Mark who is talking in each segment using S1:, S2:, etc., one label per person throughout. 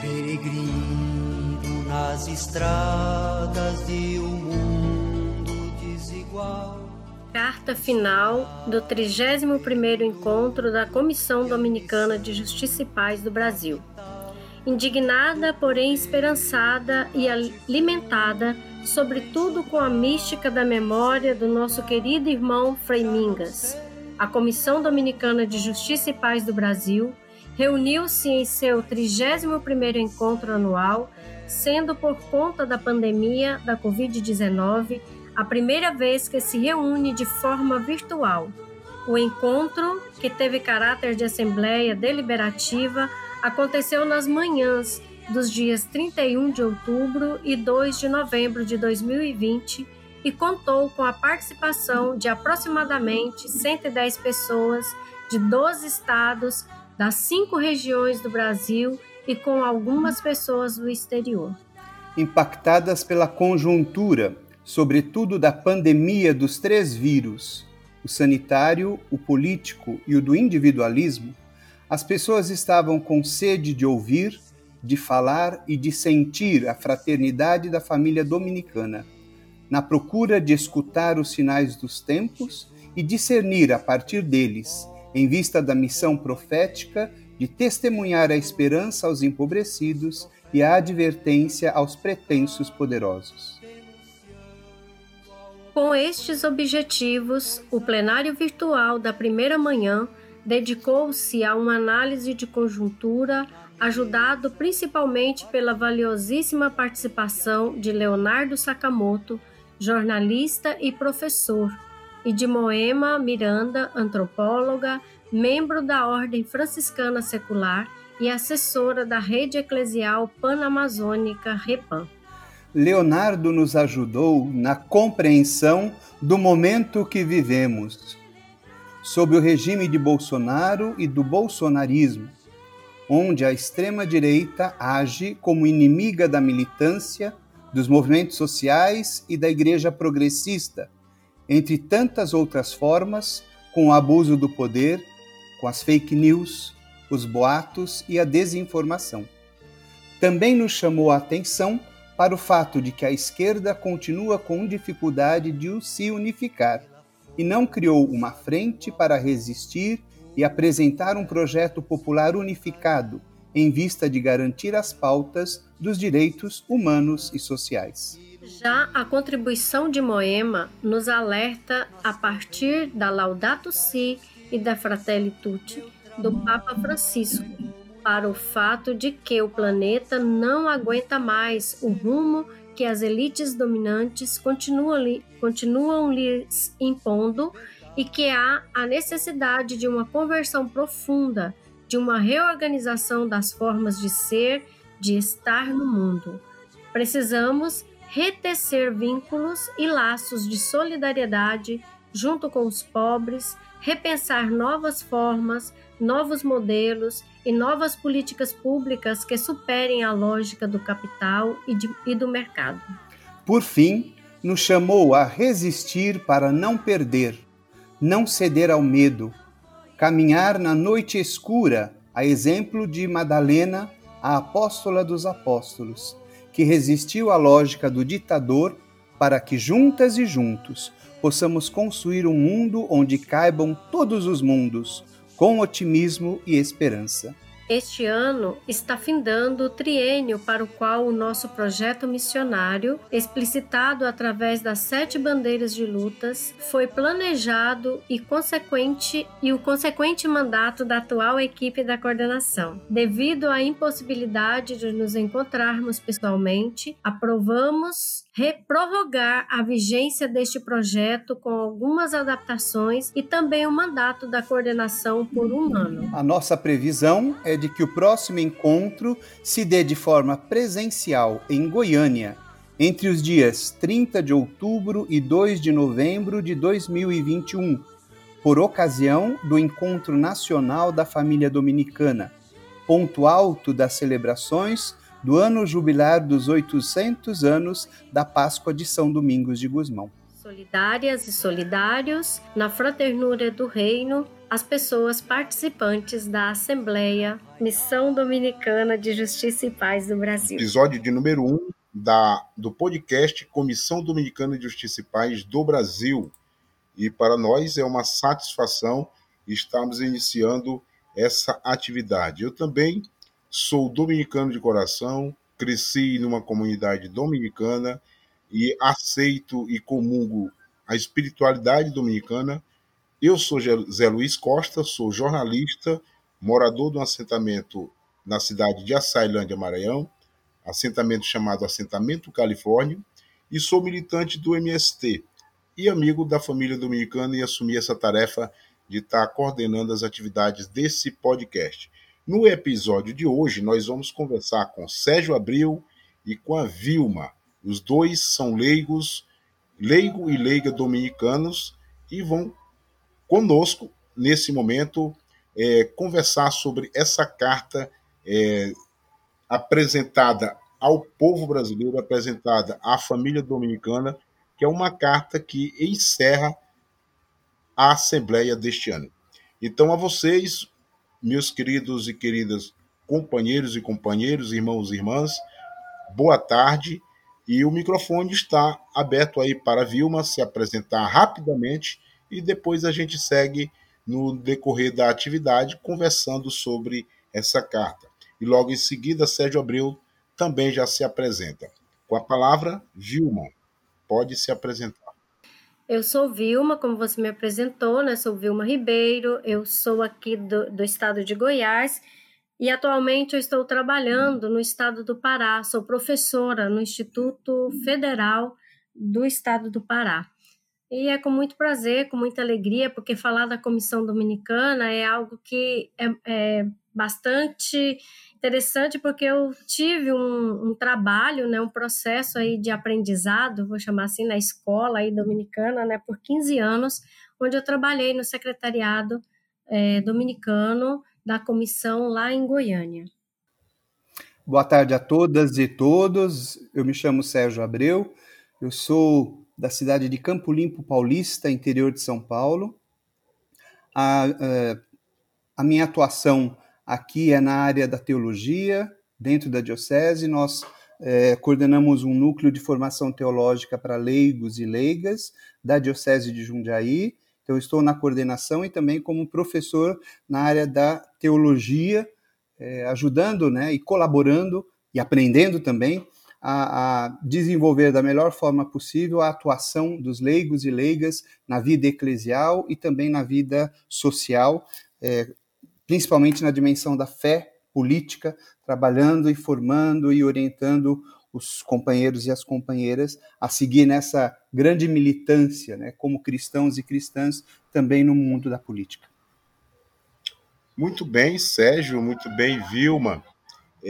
S1: Peregrino nas estradas de um mundo desigual.
S2: Carta final do 31º Encontro da Comissão Dominicana de Justiça e Paz do Brasil. Indignada, porém esperançada e alimentada, sobretudo com a mística da memória do nosso querido irmão Frei Mingas, a Comissão Dominicana de Justiça e Paz do Brasil reuniu-se em seu 31º encontro anual, sendo por conta da pandemia da Covid-19 a primeira vez que se reúne de forma virtual. O encontro, que teve caráter de assembleia deliberativa, aconteceu nas manhãs dos dias 31 de outubro e 2 de novembro de 2020 e contou com a participação de aproximadamente 110 pessoas de 12 estados das cinco regiões do Brasil e com algumas pessoas do exterior.
S3: Impactadas pela conjuntura, sobretudo da pandemia dos três vírus, o sanitário, o político e o do individualismo, as pessoas estavam com sede de ouvir, de falar e de sentir a fraternidade da família dominicana, na procura de escutar os sinais dos tempos e discernir a partir deles em vista da missão profética de testemunhar a esperança aos empobrecidos e a advertência aos pretensos poderosos.
S2: Com estes objetivos, o plenário virtual da primeira manhã dedicou-se a uma análise de conjuntura, ajudado principalmente pela valiosíssima participação de Leonardo Sakamoto, jornalista e professor, e de Moema Miranda, antropóloga, membro da Ordem Franciscana Secular e assessora da Rede Eclesial Panamazônica REPAM.
S3: Leonardo nos ajudou na compreensão do momento que vivemos, sob o regime de Bolsonaro e do bolsonarismo, onde a extrema-direita age como inimiga da militância, dos movimentos sociais e da igreja progressista entre tantas outras formas, com o abuso do poder, com as fake news, os boatos e a desinformação. Também nos chamou a atenção para o fato de que a esquerda continua com dificuldade de se unificar e não criou uma frente para resistir e apresentar um projeto popular unificado em vista de garantir as pautas dos direitos humanos e sociais.
S2: Já a contribuição de Moema nos alerta a partir da Laudato Si e da Fratelli Tutti do Papa Francisco para o fato de que o planeta não aguenta mais o rumo que as elites dominantes continuam, continuam lhes impondo e que há a necessidade de uma conversão profunda, de uma reorganização das formas de ser, de estar no mundo. Precisamos retecer vínculos e laços de solidariedade junto com os pobres, repensar novas formas, novos modelos e novas políticas públicas que superem a lógica do capital e, de, e do mercado.
S3: Por fim, nos chamou a resistir para não perder, não ceder ao medo, caminhar na noite escura, a exemplo de Madalena, a apóstola dos apóstolos que resistiu à lógica do ditador para que juntas e juntos possamos construir um mundo onde caibam todos os mundos, com otimismo e esperança.
S2: Este ano está findando o triênio para o qual o nosso projeto missionário, explicitado através das sete bandeiras de lutas, foi planejado e consequente e o consequente mandato da atual equipe da coordenação. Devido à impossibilidade de nos encontrarmos pessoalmente, aprovamos reprorrogar a vigência deste projeto com algumas adaptações e também o mandato da coordenação por um ano.
S3: A nossa previsão é de que o próximo encontro se dê de forma presencial em Goiânia, entre os dias 30 de outubro e 2 de novembro de 2021, por ocasião do Encontro Nacional da Família Dominicana, ponto alto das celebrações do ano jubilar dos 800 anos da Páscoa de São Domingos de Gusmão.
S2: Solidárias e solidários, na fraternura do reino, as pessoas participantes da Assembleia Missão Dominicana de Justiça e Paz do Brasil.
S4: Episódio de número 1 um da, do podcast Comissão Dominicana de Justiça e Paz do Brasil. E para nós é uma satisfação estarmos iniciando essa atividade. Eu também sou dominicano de coração, cresci numa comunidade dominicana e aceito e comungo a espiritualidade dominicana eu sou Zé Luiz Costa, sou jornalista, morador de um assentamento na cidade de Açailândia, Maranhão, assentamento chamado Assentamento Califórnia, e sou militante do MST e amigo da família dominicana e assumi essa tarefa de estar coordenando as atividades desse podcast. No episódio de hoje, nós vamos conversar com Sérgio Abril e com a Vilma. Os dois são leigos, leigo e leiga dominicanos, e vão conosco nesse momento é, conversar sobre essa carta é, apresentada ao povo brasileiro, apresentada à família dominicana, que é uma carta que encerra a Assembleia deste ano. Então, a vocês, meus queridos e queridas companheiros e companheiros, irmãos e irmãs, boa tarde. E o microfone está aberto aí para a Vilma se apresentar rapidamente e depois a gente segue no decorrer da atividade conversando sobre essa carta. E logo em seguida, Sérgio Abreu também já se apresenta. Com a palavra, Vilma, pode se apresentar.
S2: Eu sou Vilma, como você me apresentou, né? Sou Vilma Ribeiro, eu sou aqui do, do estado de Goiás e atualmente eu estou trabalhando no estado do Pará, sou professora no Instituto Federal do Estado do Pará. E é com muito prazer, com muita alegria, porque falar da Comissão Dominicana é algo que é, é bastante interessante, porque eu tive um, um, trabalho, né, um processo aí de aprendizado, vou chamar assim, na escola aí dominicana, né, por 15 anos, onde eu trabalhei no secretariado é, dominicano da comissão lá em Goiânia.
S3: Boa tarde a todas e todos. Eu me chamo Sérgio Abreu. Eu sou da cidade de Campo Limpo Paulista, interior de São Paulo. A, é, a minha atuação aqui é na área da teologia, dentro da Diocese. Nós é, coordenamos um núcleo de formação teológica para leigos e leigas da Diocese de Jundiaí. Então, estou na coordenação e também como professor na área da teologia, é, ajudando né, e colaborando e aprendendo também a, a, desenvolver da melhor forma possível a atuação dos leigos e leigas na vida eclesial e também na vida social, é, principalmente na dimensão da fé política, trabalhando e formando e orientando os companheiros e as companheiras a seguir nessa grande militância, né, como cristãos e cristãs, também no mundo da política.
S4: Muito bem, Sérgio, muito bem, Vilma.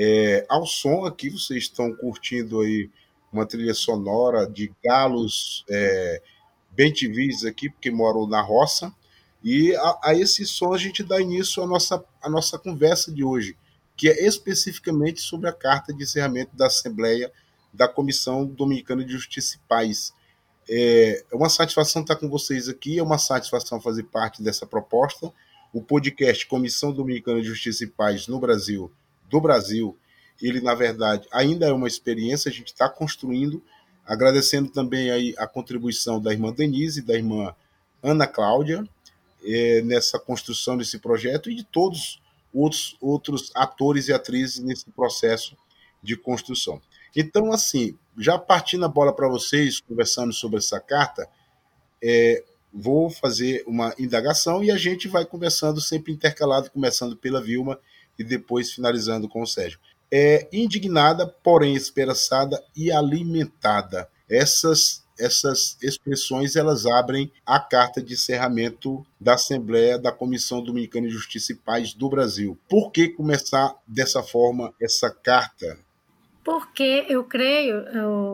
S4: É, ao som aqui, vocês estão curtindo aí uma trilha sonora de galos é, bem TVs aqui, porque moram na roça. E a, a, esse som a gente dá início à nossa, à nossa conversa de hoje, que é especificamente sobre a carta de encerramento da Assembleia da Comissão Dominicana de Justiça e Paz. É, é uma satisfação estar com vocês aqui, é uma satisfação fazer parte dessa proposta. O podcast Comissão Dominicana de Justiça e Paz no Brasil do Brasil, ele, na verdade, ainda é uma experiência, a gente está construindo, agradecendo também aí a contribuição da irmã Denise da irmã Ana Cláudia é, nessa construção desse projeto e de todos outros, outros atores e atrizes nesse processo de construção. Então, assim, já partindo a bola para vocês, conversando sobre essa carta, é, vou fazer uma indagação e a gente vai conversando sempre intercalado, começando pela Vilma e depois finalizando com o Sérgio. É indignada, porém esperançada e alimentada. Essas essas expressões elas abrem a carta de encerramento da Assembleia da Comissão Dominicana de Justiça e Paz do Brasil. Por que começar dessa forma essa carta?
S2: Porque eu creio,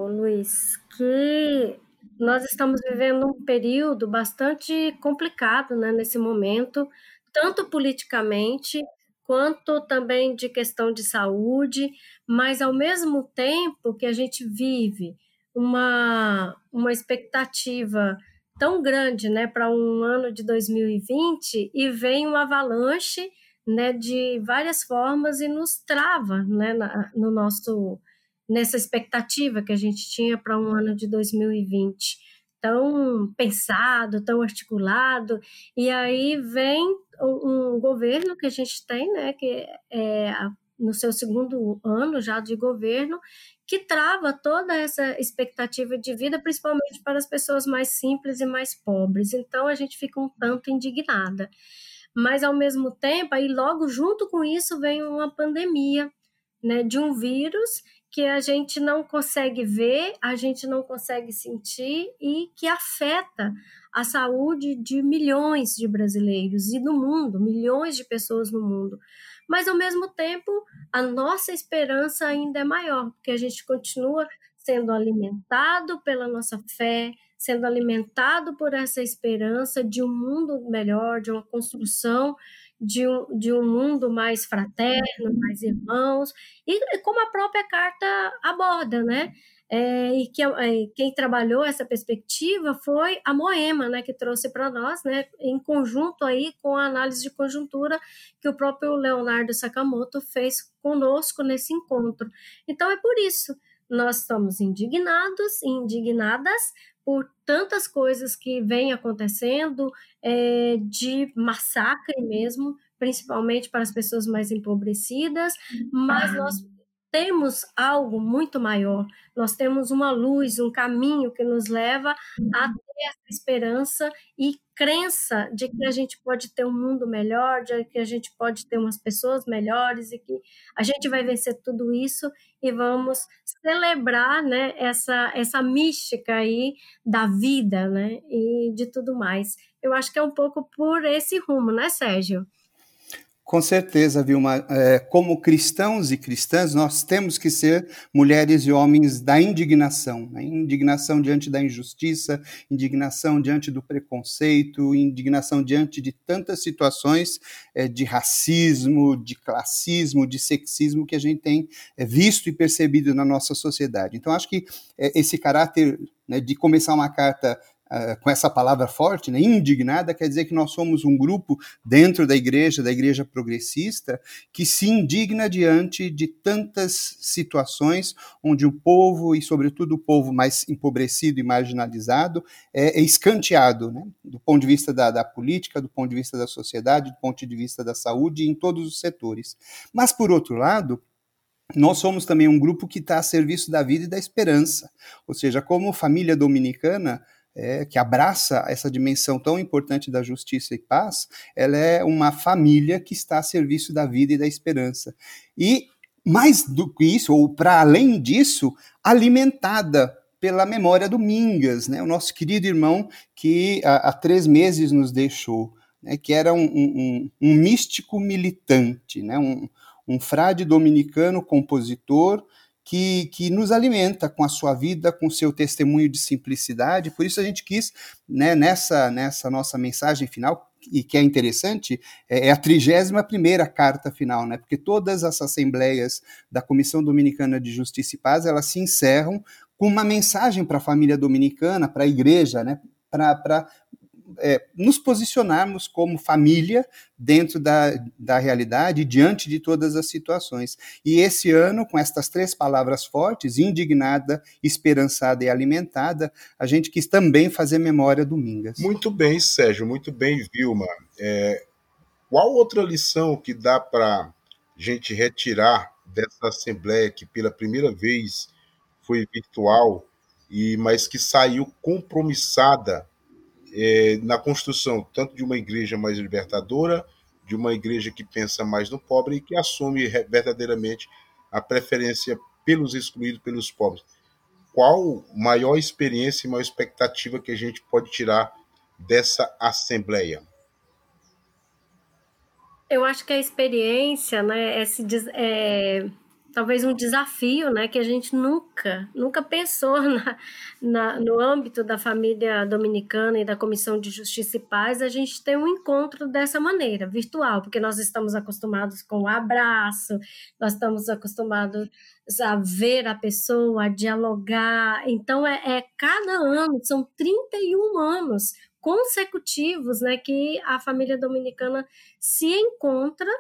S2: Luiz, que nós estamos vivendo um período bastante complicado né, nesse momento, tanto politicamente quanto também de questão de saúde, mas ao mesmo tempo que a gente vive uma, uma expectativa tão grande, né, para um ano de 2020 e vem uma avalanche, né, de várias formas e nos trava, né, na, no nosso nessa expectativa que a gente tinha para um ano de 2020 tão pensado, tão articulado, e aí vem um, governo que a gente tem, né, que é no seu segundo ano já de governo, que trava toda essa expectativa de vida, principalmente para as pessoas mais simples e mais pobres. Então a gente fica um tanto indignada. Mas ao mesmo tempo, aí logo junto com isso vem uma pandemia, né, de um vírus que a gente não consegue ver, a gente não consegue sentir e que afeta a saúde de milhões de brasileiros e do mundo, milhões de pessoas no mundo. Mas ao mesmo tempo a nossa esperança ainda é maior, porque a gente continua sendo alimentado pela nossa fé, sendo alimentado por essa esperança de um mundo melhor, de uma construção de um, de um mundo mais fraterno, mais irmãos, e como a própria carta aborda, né? É, e que é, quem trabalhou essa perspectiva foi a Moema, né, que trouxe para nós, né, em conjunto aí com a análise de conjuntura que o próprio Leonardo Sakamoto fez conosco nesse encontro. Então é por isso nós estamos indignados e indignadas por tantas coisas que vêm acontecendo, é, de massacre mesmo, principalmente para as pessoas mais empobrecidas, mas nós temos algo muito maior, nós temos uma luz, um caminho que nos leva a ter essa esperança e crença de que a gente pode ter um mundo melhor, de que a gente pode ter umas pessoas melhores e que a gente vai vencer tudo isso e vamos celebrar, né, essa essa mística aí da vida, né, e de tudo mais. Eu acho que é um pouco por esse rumo, né, Sérgio?
S3: Com certeza, Vilma. É, como cristãos e cristãs, nós temos que ser mulheres e homens da indignação. Né? Indignação diante da injustiça, indignação diante do preconceito, indignação diante de tantas situações é, de racismo, de classismo, de sexismo que a gente tem é, visto e percebido na nossa sociedade. Então, acho que é, esse caráter né, de começar uma carta com essa palavra forte, né, indignada, quer dizer que nós somos um grupo dentro da igreja, da igreja progressista, que se indigna diante de tantas situações onde o povo, e sobretudo o povo mais empobrecido e marginalizado, é, é escanteado, né, do ponto de vista da, da política, do ponto de vista da sociedade, do ponto de vista da saúde, em todos os setores. Mas, por outro lado, nós somos também um grupo que está a serviço da vida e da esperança. Ou seja, como família dominicana, é, que abraça essa dimensão tão importante da justiça e paz, ela é uma família que está a serviço da vida e da esperança. E mais do que isso, ou para além disso, alimentada pela memória do Mingas, né, o nosso querido irmão que há, há três meses nos deixou, né, que era um, um, um místico militante, né, um, um frade dominicano compositor, que, que nos alimenta com a sua vida, com o seu testemunho de simplicidade. Por isso a gente quis, né, nessa, nessa nossa mensagem final, e que é interessante, é, é a 31 primeira carta final, né? Porque todas as assembleias da Comissão Dominicana de Justiça e Paz, elas se encerram com uma mensagem para a família dominicana, para a igreja, né? Para é, nos posicionarmos como família dentro da, da realidade, diante de todas as situações. E esse ano, com estas três palavras fortes, indignada, esperançada e alimentada, a gente quis também fazer memória do Mingas.
S4: Muito bem, Sérgio, muito bem, Vilma. É, qual outra lição que dá para gente retirar dessa assembleia que pela primeira vez foi virtual e mas que saiu compromissada é, na construção tanto de uma igreja mais libertadora, de uma igreja que pensa mais no pobre e que assume verdadeiramente a preferência pelos excluídos, pelos pobres. Qual maior experiência e maior expectativa que a gente pode tirar dessa assembleia?
S2: Eu acho que a experiência, né, é, se, é talvez um desafio, né, que a gente nunca, nunca pensou na, na, no âmbito da família dominicana e da Comissão de Justiça e Paz, a gente ter um encontro dessa maneira, virtual, porque nós estamos acostumados com o abraço, nós estamos acostumados a ver a pessoa, a dialogar, então é, é cada ano, são 31 anos consecutivos, né, que a família dominicana se encontra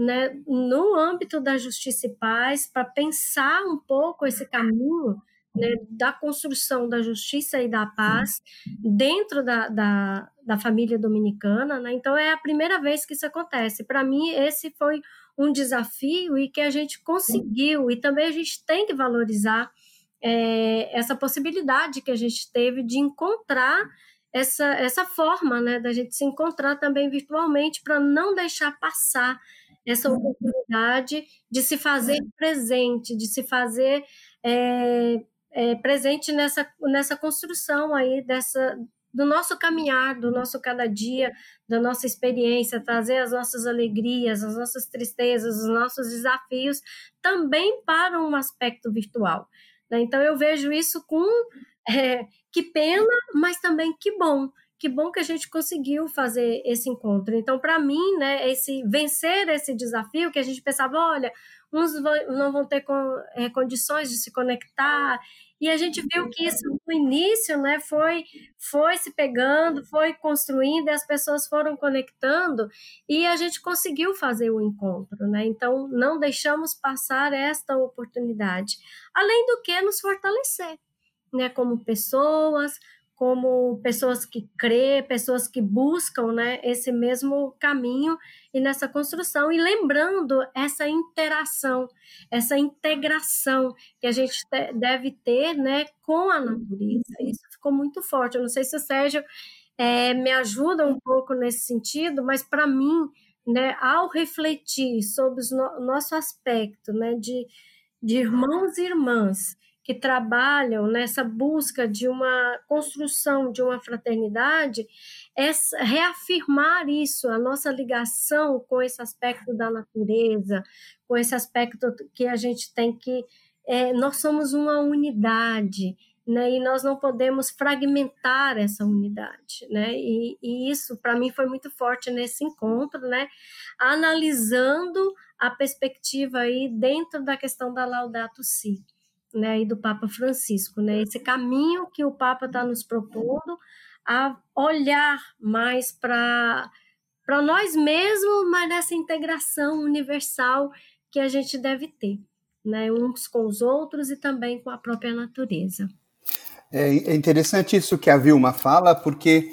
S2: né, no âmbito da justiça e paz, para pensar um pouco esse caminho né, da construção da justiça e da paz dentro da, da, da família dominicana. Né? Então, é a primeira vez que isso acontece. Para mim, esse foi um desafio e que a gente conseguiu, e também a gente tem que valorizar é, essa possibilidade que a gente teve de encontrar essa, essa forma né, da gente se encontrar também virtualmente para não deixar passar essa oportunidade de se fazer presente, de se fazer é, é, presente nessa, nessa construção aí dessa do nosso caminhar, do nosso cada dia, da nossa experiência, trazer as nossas alegrias, as nossas tristezas, os nossos desafios também para um aspecto virtual. Né? Então eu vejo isso com é, que pena, mas também que bom, que bom que a gente conseguiu fazer esse encontro. Então, para mim, né, esse vencer esse desafio que a gente pensava, olha, uns não vão ter é, condições de se conectar, e a gente viu que isso no início, né, foi foi se pegando, foi construindo, e as pessoas foram conectando, e a gente conseguiu fazer o encontro, né? Então, não deixamos passar esta oportunidade. Além do que nos fortalecer, né, como pessoas, como pessoas que crê, pessoas que buscam né, esse mesmo caminho e nessa construção, e lembrando essa interação, essa integração que a gente deve ter né, com a natureza. Isso ficou muito forte. Eu não sei se o Sérgio é, me ajuda um pouco nesse sentido, mas para mim, né, ao refletir sobre o nosso aspecto né, de, de irmãos e irmãs, que trabalham nessa busca de uma construção de uma fraternidade, é reafirmar isso, a nossa ligação com esse aspecto da natureza, com esse aspecto que a gente tem que. É, nós somos uma unidade, né, e nós não podemos fragmentar essa unidade, né, e, e isso para mim foi muito forte nesse encontro, né, analisando a perspectiva aí dentro da questão da Laudato Si né, e do Papa Francisco, né, esse caminho que o Papa está nos propondo a olhar mais para para nós mesmos, mas nessa integração universal que a gente deve ter, né, uns com os outros e também com a própria natureza.
S3: É, é interessante isso que a Vilma fala, porque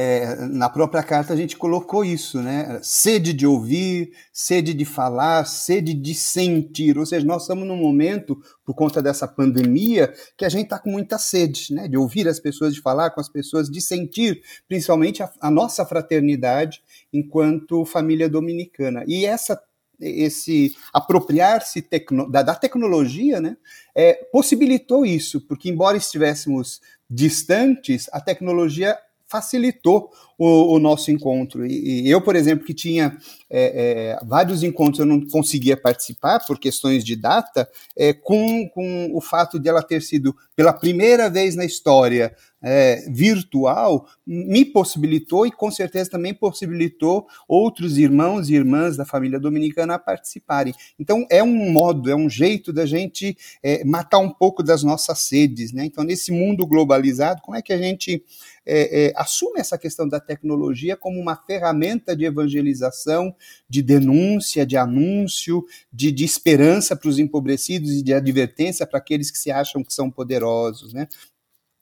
S3: é, na própria carta a gente colocou isso, né? Sede de ouvir, sede de falar, sede de sentir. Ou seja, nós estamos num momento, por conta dessa pandemia, que a gente está com muita sede, né? De ouvir as pessoas, de falar com as pessoas, de sentir, principalmente a, a nossa fraternidade enquanto família dominicana. E essa esse apropriar-se tecno, da, da, tecnologia, né, é, possibilitou isso, porque embora estivéssemos distantes, a tecnologia facilitou o, o nosso encontro. E, e, eu, por exemplo, que tinha é, é, vários encontros, eu não conseguia participar por questões de data, é, com, com o fato de ela ter sido pela primeira vez na história é, virtual, me possibilitou e com certeza também possibilitou outros irmãos e irmãs da família dominicana a participarem. Então é um modo, é um jeito da gente é, matar um pouco das nossas sedes, né? Então nesse mundo globalizado, como é que a gente é, é, assume essa questão da tecnologia como uma ferramenta de evangelização, de denúncia, de anúncio, de, de esperança para os empobrecidos e de advertência para aqueles que se acham que são poderosos, né?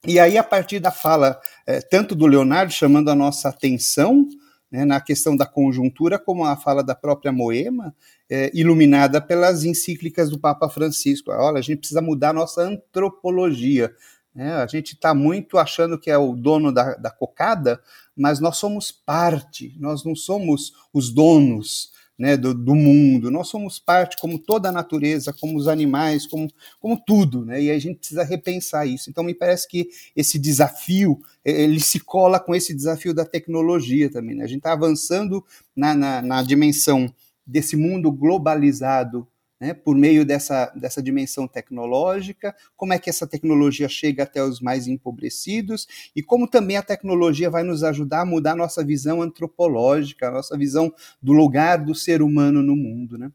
S3: E aí, a partir da fala, é, tanto do Leonardo chamando a nossa atenção né, na questão da conjuntura, como a fala da própria Moema, é, iluminada pelas encíclicas do Papa Francisco. Olha, a gente precisa mudar a nossa antropologia. Né? A gente está muito achando que é o dono da, da cocada, mas nós somos parte, nós não somos os donos né, do, do, mundo. Nós somos parte, como toda a natureza, como os animais, como, como tudo, né, e a gente precisa repensar isso. Então, me parece que esse desafio, ele se cola com esse desafio da tecnologia também. Né? A gente está avançando na, na, na dimensão desse mundo globalizado né, por meio dessa, dessa dimensão tecnológica, como é que essa tecnologia chega até os mais empobrecidos e como também a tecnologia vai nos ajudar a mudar a nossa visão antropológica, a nossa visão do lugar do ser humano no mundo. Né?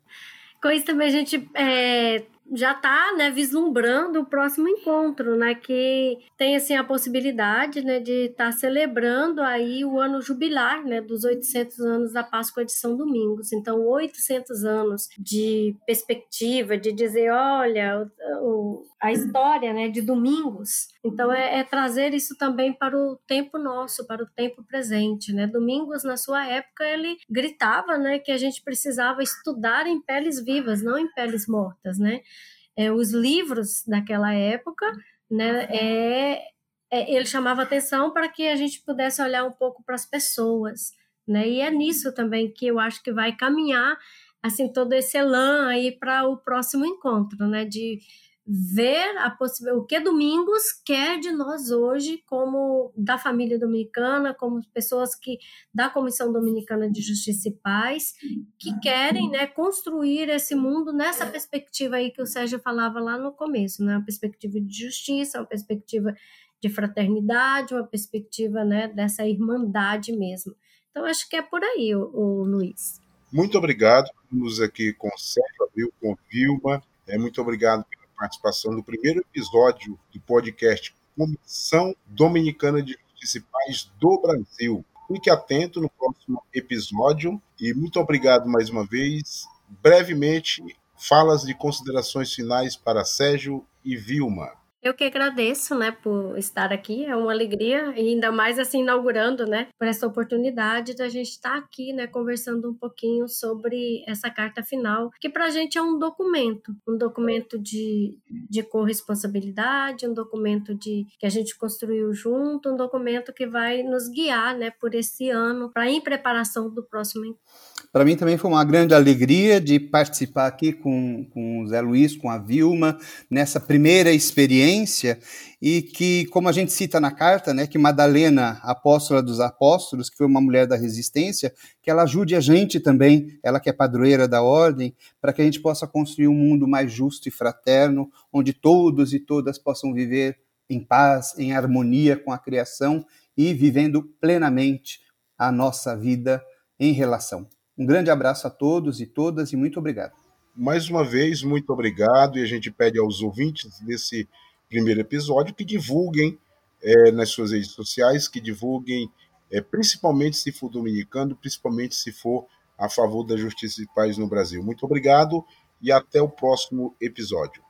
S2: Com isso também a gente é, já está né, vislumbrando o próximo encontro, né, que tem assim a possibilidade né, de estar tá celebrando aí o ano jubilar né, dos 800 anos da Páscoa de São Domingos. Então, 800 anos de perspectiva, de dizer, olha, o, a história né, de Domingos. Então, é, é, trazer isso também para o tempo nosso, para o tempo presente. Né? Domingos, na sua época, ele gritava né, que a gente precisava estudar em peles vivas, não em peles mortas, né? É, os livros daquela época, né, é, é, ele chamava atenção para que a gente pudesse olhar um pouco para as pessoas, né, e é nisso também que eu acho que vai caminhar assim todo esse elan aí para o próximo encontro, né, de ver a o que Domingos quer de nós hoje, como da família dominicana, como pessoas que da Comissão Dominicana de Justiça e Paz, que querem né, construir esse mundo nessa perspectiva aí que o Sérgio falava lá no começo, né, uma perspectiva de justiça, uma perspectiva de fraternidade, uma perspectiva né, dessa irmandade mesmo. Então, acho que é por aí, o, o Luiz.
S4: Muito obrigado. Estamos aqui com o Sérgio Abril, com Vilma. É, muito obrigado participação no primeiro episódio do podcast Comissão Dominicana de Justiça do Brasil. Fique atento no próximo episódio e muito obrigado mais uma vez. Brevemente, falas de considerações finais para Sérgio e Vilma.
S2: Eu que agradeço, né, por estar aqui. É uma alegria e ainda mais assim inaugurando, né, por essa oportunidade da gente estar aqui, né, conversando um pouquinho sobre essa carta final, que para a gente é um documento, um documento de, de corresponsabilidade, um documento de que a gente construiu junto, um documento que vai nos guiar, né, por esse ano, para em preparação do próximo.
S3: Para mim também foi uma grande alegria de participar aqui com, com o Zé Luiz, com a Vilma, nessa primeira experiência e que, como a gente cita na carta, né, que Madalena, apóstola dos apóstolos, que foi uma mulher da resistência, que ela ajude a gente também, ela que é padroeira da ordem, para que a gente possa construir um mundo mais justo e fraterno, onde todos e todas possam viver em paz, em harmonia com a criação e vivendo plenamente a nossa vida em relação. Um grande abraço a todos e todas e muito obrigado.
S4: Mais uma vez, muito obrigado e a gente pede aos ouvintes desse primeiro episódio, que divulguem é, nas suas redes sociais, que divulguem, é, principalmente se for dominicano, principalmente se for a favor da justiça e paz no Brasil. Muito obrigado e até o próximo episódio.